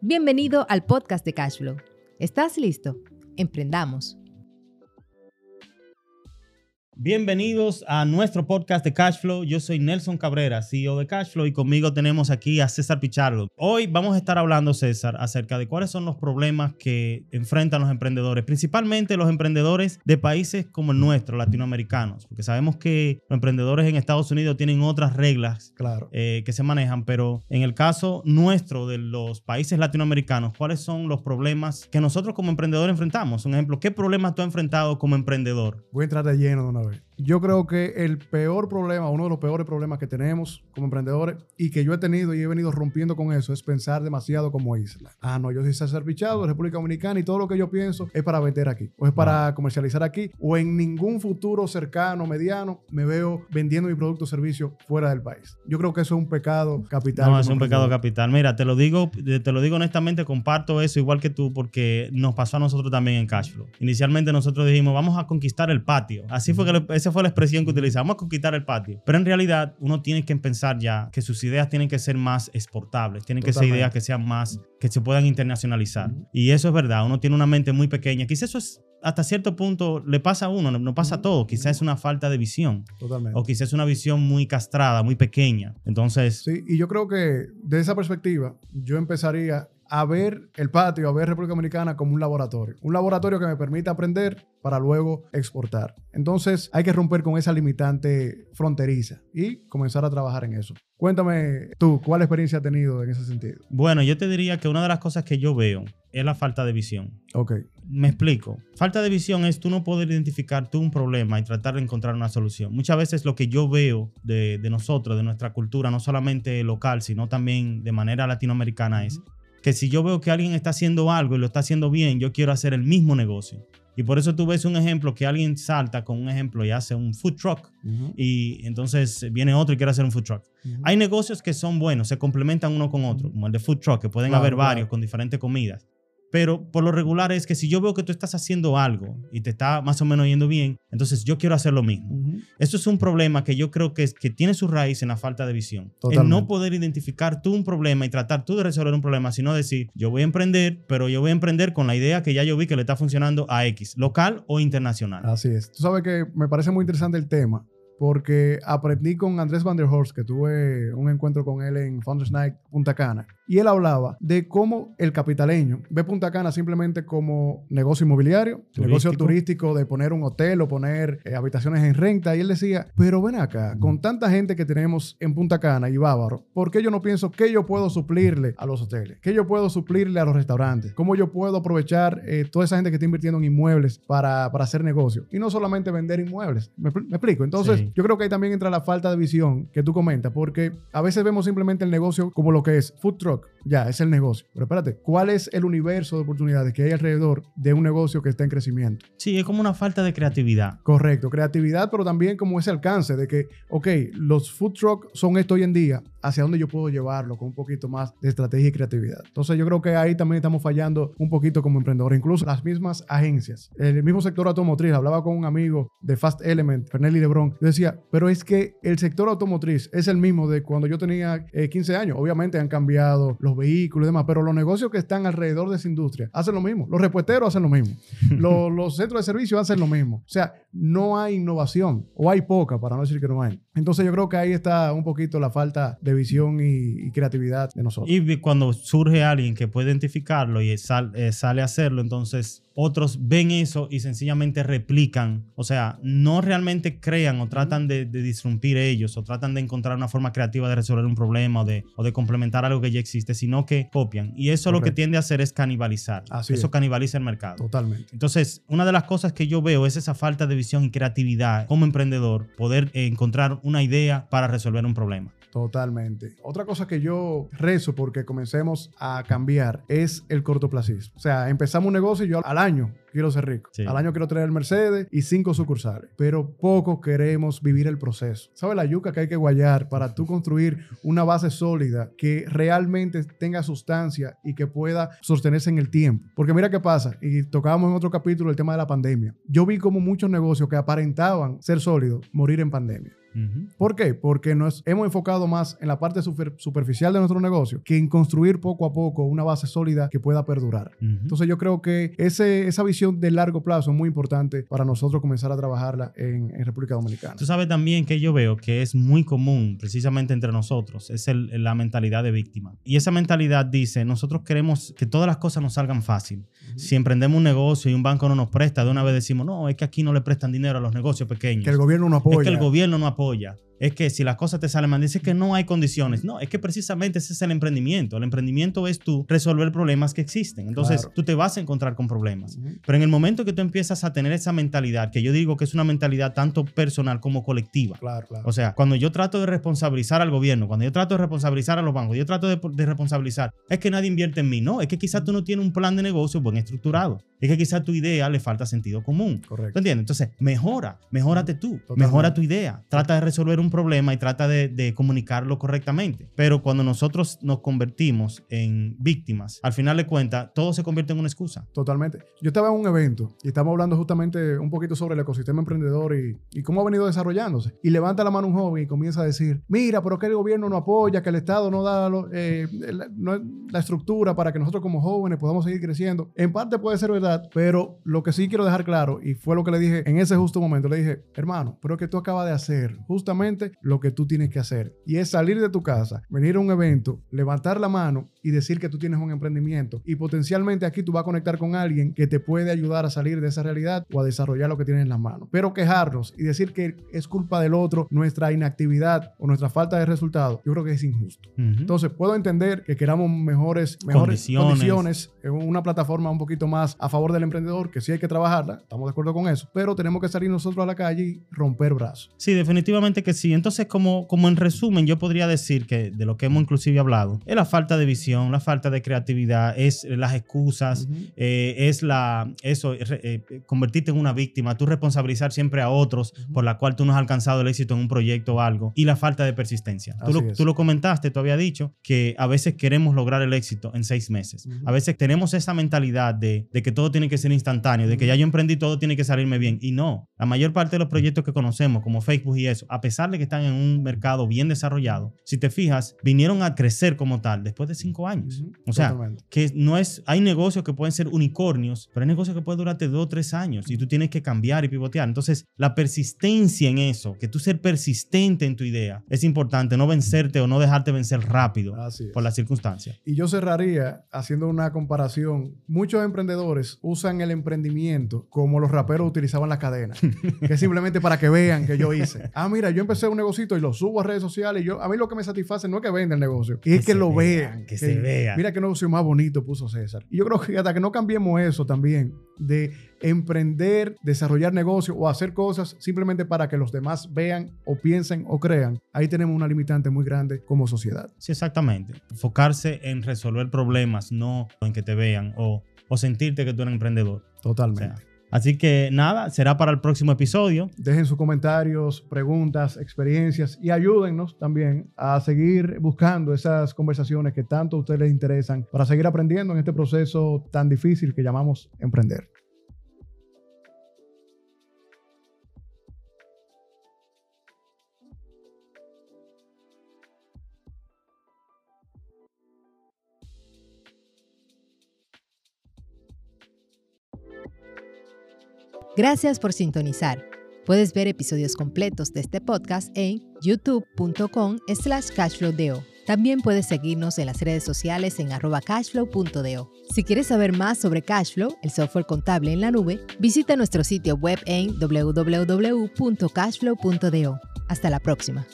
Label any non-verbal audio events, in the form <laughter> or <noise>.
Bienvenido al podcast de Cashflow. ¿Estás listo? Emprendamos. Bienvenidos a nuestro podcast de Cashflow. Yo soy Nelson Cabrera, CEO de Cashflow, y conmigo tenemos aquí a César Pichardo. Hoy vamos a estar hablando, César, acerca de cuáles son los problemas que enfrentan los emprendedores, principalmente los emprendedores de países como el nuestro, latinoamericanos, porque sabemos que los emprendedores en Estados Unidos tienen otras reglas Claro. eh, que se manejan, pero en el caso nuestro de los países latinoamericanos, ¿cuáles son los problemas que nosotros como emprendedores enfrentamos? Un ejemplo, ¿qué problemas tú has enfrentado como emprendedor? Voy a entrar de lleno de una vez. story. Yo creo que el peor problema, uno de los peores problemas que tenemos como emprendedores y que yo he tenido y he venido rompiendo con eso es pensar demasiado como isla. Ah, no, yo soy César Pichado de República Dominicana y todo lo que yo pienso es para vender aquí o es para comercializar aquí o en ningún futuro cercano, mediano, me veo vendiendo mi producto o servicio fuera del país. Yo creo que eso es un pecado capital. No, es un pecado capital. Mira, te lo digo, te lo digo honestamente, comparto eso igual que tú, porque nos pasó a nosotros también en Cashflow. Inicialmente nosotros dijimos, vamos a conquistar el patio. Así fue que le- esa fue la expresión que utilizamos, vamos a conquistar el patio. Pero en realidad, uno tiene que pensar ya que sus ideas tienen que ser más exportables, tienen que ser Totalmente. ideas que sean más, que se puedan internacionalizar. Y eso es verdad, uno tiene una mente muy pequeña. Quizás eso es hasta cierto punto le pasa a uno, no, pasa a todo. Quizás es una falta de visión. Totalmente. O quizás es una visión muy castrada, muy pequeña. Entonces, Sí, y yo creo que de esa perspectiva, yo empezaría a ver el patio, a ver República Dominicana como un laboratorio. Un laboratorio que me permita aprender para luego exportar. Entonces hay que romper con esa limitante fronteriza y comenzar a trabajar en eso. Cuéntame tú, ¿cuál experiencia has tenido en ese sentido? Bueno, yo te diría que una de las cosas que yo veo es la falta de visión. Ok, Me explico. Falta de visión es tú no poder identificar tú un problema y tratar de encontrar una solución. Muchas veces lo que yo veo de, de nosotros, de nuestra cultura, no solamente local, sino también de manera latinoamericana, es que si yo veo que alguien está haciendo algo y lo está haciendo bien, yo quiero hacer el mismo negocio. Y por eso tú ves un ejemplo que alguien salta con un ejemplo y hace un food truck y entonces viene otro y quiere hacer un food truck. Hay negocios que son buenos, se complementan uno con otro, como el de food truck, que pueden Claro, haber claro. varios con diferentes comidas. Pero por lo regular es que si yo veo que tú estás haciendo algo y te está más o menos yendo bien, entonces yo quiero hacer lo mismo. Ujú. Esto es un problema que yo creo que, es, que tiene su raíz en la falta de visión. Totalmente. no poder identificar tú un problema y tratar tú de resolver un problema, sino decir, yo voy a emprender, pero yo voy a emprender con la idea que ya yo vi que le está funcionando a X, local o internacional. Así es. Tú sabes que me parece muy interesante el tema porque aprendí con Andrés Van der Horst, que tuve un encuentro con él en Founders Night Punta Cana, y él hablaba de cómo el capitaleño ve Punta Cana simplemente como negocio inmobiliario, negocio turístico de poner un hotel o poner eh, habitaciones en renta, y él decía, pero ven acá, con tanta gente que tenemos en Punta Cana y Bávaro, ¿por qué yo no pienso que yo puedo suplirle a los hoteles? ¿Qué yo puedo suplirle a los restaurantes? ¿Cómo yo puedo aprovechar eh, toda esa gente que está invirtiendo en inmuebles para, para hacer negocio? Y no solamente vender inmuebles. ¿Me, me explico? Entonces, Sí. yo creo que ahí también entra la falta de visión que tú comentas, porque a veces vemos simplemente el negocio como lo que es food truck. Ya, es el negocio. Pero espérate, ¿cuál es el universo de oportunidades que hay alrededor de un negocio que está en crecimiento? Sí, es como una falta de creatividad. Correcto, creatividad, pero también como ese alcance de que, ok, los food truck son esto hoy en día, hacia dónde yo puedo llevarlo con un poquito más de estrategia y creatividad. Entonces yo creo que ahí también estamos fallando un poquito como emprendedores, incluso las mismas agencias. El mismo sector automotriz, hablaba con un amigo de Fast Element, Fernelli Lebron, yo decía, pero es que el sector automotriz es el mismo de cuando yo tenía eh, 15 años. Obviamente han cambiado los vehículos y demás, pero los negocios que están alrededor de esa industria hacen lo mismo. Los repuesteros hacen lo mismo. <laughs> los, los centros de servicio hacen lo mismo. O sea, no hay innovación o hay poca, para no decir que no hay. Entonces yo creo que ahí está un poquito la falta de visión y, y creatividad de nosotros. Y cuando surge alguien que puede identificarlo y sal- eh, sale a hacerlo, entonces otros ven eso y sencillamente replican. O sea, no realmente crean o tratan de, de disrumpir ellos o tratan de encontrar una forma creativa de resolver un problema o de, o de complementar algo que ya existe, sino que copian. Y eso lo que tiende a hacer es canibalizar. Así eso es. canibaliza el mercado. Totalmente. Entonces, una de las cosas que yo veo es esa falta de visión y creatividad como emprendedor, poder eh, encontrar una idea para resolver un problema. Totalmente. Otra cosa que yo rezo porque comencemos a cambiar es el cortoplacismo. O sea, empezamos un negocio y yo al año quiero ser rico. Sí. Al año quiero traer el Mercedes y cinco sucursales. Pero poco queremos vivir el proceso. ¿Sabes la yuca que hay que guayar para tú construir una base sólida que realmente tenga sustancia y que pueda sostenerse en el tiempo? Porque mira qué pasa, y tocábamos en otro capítulo el tema de la pandemia. Yo vi como muchos negocios que aparentaban ser sólidos morir en pandemia. ¿Por qué? Porque nos hemos enfocado más en la parte super- superficial de nuestro negocio que en construir poco a poco una base sólida que pueda perdurar. Entonces yo creo que ese, esa visión de largo plazo es muy importante para nosotros comenzar a trabajarla en, en República Dominicana. Tú sabes también que yo veo que es muy común precisamente entre nosotros, es el- la mentalidad de víctima. Y esa mentalidad dice, nosotros queremos que todas las cosas nos salgan fácil. Si emprendemos un negocio y un banco no nos presta, de una vez decimos, no, es que aquí no le prestan dinero a los negocios pequeños. Que el gobierno no apoya. Es que el gobierno no apoya joya. Es que si las cosas te salen mal, dice que no hay condiciones. No, es que precisamente ese es el emprendimiento. El emprendimiento es tú resolver problemas que existen. Entonces, Claro. tú te vas a encontrar con problemas. Pero en el momento que tú empiezas a tener esa mentalidad, que yo digo que es una mentalidad tanto personal como colectiva. Claro, claro. O sea, cuando yo trato de responsabilizar al gobierno, cuando yo trato de responsabilizar a los bancos, yo trato de, de responsabilizar, es que nadie invierte en mí. No, es que quizás tú no tienes un plan de negocio bien estructurado. Es que quizás tu idea le falta sentido común. ¿Tú Correcto. entiendes? Entonces, mejora, mejórate tú, Totalmente. mejora tu idea, trata de resolver un problema y trata de, comunicarlo correctamente. Pero cuando nosotros nos convertimos en víctimas, al final de cuentas, todo se convierte en una excusa. Totalmente. Yo estaba en un evento y estamos hablando justamente un poquito sobre el ecosistema emprendedor y, cómo ha venido desarrollándose. Y levanta la mano un joven y comienza a decir, mira, pero que el gobierno no apoya, que el Estado no da lo- eh, la, la estructura para que nosotros como jóvenes podamos seguir creciendo. En parte puede ser verdad, pero lo que sí quiero dejar claro, y fue lo que le dije en ese justo momento, le dije, hermano, pero que tú acabas de hacer justamente lo que tú tienes que hacer. Y es salir de tu casa, venir a un evento, levantar la mano y decir que tú tienes un emprendimiento. Y potencialmente aquí tú vas a conectar con alguien que te puede ayudar a salir de esa realidad o a desarrollar lo que tienes en las manos. Pero quejarnos y decir que es culpa del otro nuestra inactividad o nuestra falta de resultados, yo creo que es injusto. Entonces, puedo entender que queramos mejores, mejores Condiciones. condiciones. en una plataforma un poquito más a favor del emprendedor, que sí hay que trabajarla, estamos de acuerdo con eso, pero tenemos que salir nosotros a la calle y romper brazos. Sí, definitivamente que sí. Entonces, como, como en resumen, yo podría decir que de lo que hemos inclusive hablado, es la falta de visión, la falta de creatividad, es las excusas, Ujú. eh, es la eso, eh, convertirte en una víctima, tú responsabilizar siempre a otros Ujú. por la cual tú no has alcanzado el éxito en un proyecto o algo, y la falta de persistencia. Tú lo, tú lo comentaste, tú habías dicho que a veces queremos lograr el éxito en seis meses. Ujú. A veces tenemos esa mentalidad de, de que todo tiene que ser instantáneo, de que ya yo emprendí, todo tiene que salirme bien. Y no, la mayor parte de los proyectos que conocemos, como Facebook y eso, a pesar de que están en un mercado bien desarrollado, si te fijas, vinieron a crecer como tal después de cinco años. O sea, Totalmente. que no es, hay negocios que pueden ser unicornios, pero hay negocios que pueden durarte dos o tres años y tú tienes que cambiar y pivotear. Entonces, la persistencia en eso, que tú ser persistente en tu idea, es importante, no vencerte o no dejarte vencer rápido por las circunstancias. Y yo cerraría haciendo una comparación. Muchos emprendedores usan el emprendimiento como los raperos utilizaban la cadena, <laughs> que es simplemente para que vean que yo hice. Ah, mira, yo empecé un negocito y lo subo a redes sociales y yo, a mí lo que me satisface no es que venda el negocio, es que, Que lo vea, vean. que se vea. Mira qué negocio más bonito puso César. Y yo creo que hasta que no cambiemos eso también, de emprender, desarrollar negocios o hacer cosas simplemente para que los demás vean o piensen o crean, ahí tenemos una limitante muy grande como sociedad. Sí, exactamente. Enfocarse en resolver problemas, no en que te vean o, o sentirte que tú eres emprendedor. O Totalmente. sea, así que nada, será para el próximo episodio. Dejen sus comentarios, preguntas, experiencias y ayúdennos también a seguir buscando esas conversaciones que tanto a ustedes les interesan para seguir aprendiendo en este proceso tan difícil que llamamos emprender. Gracias por sintonizar. Puedes ver episodios completos de este podcast en youtube.com slash cashflowdeo. También puedes seguirnos en las redes sociales en arroba. Si quieres saber más sobre Cashflow, el software contable en la nube, visita nuestro sitio web en www.cashflow.deo. Hasta la próxima.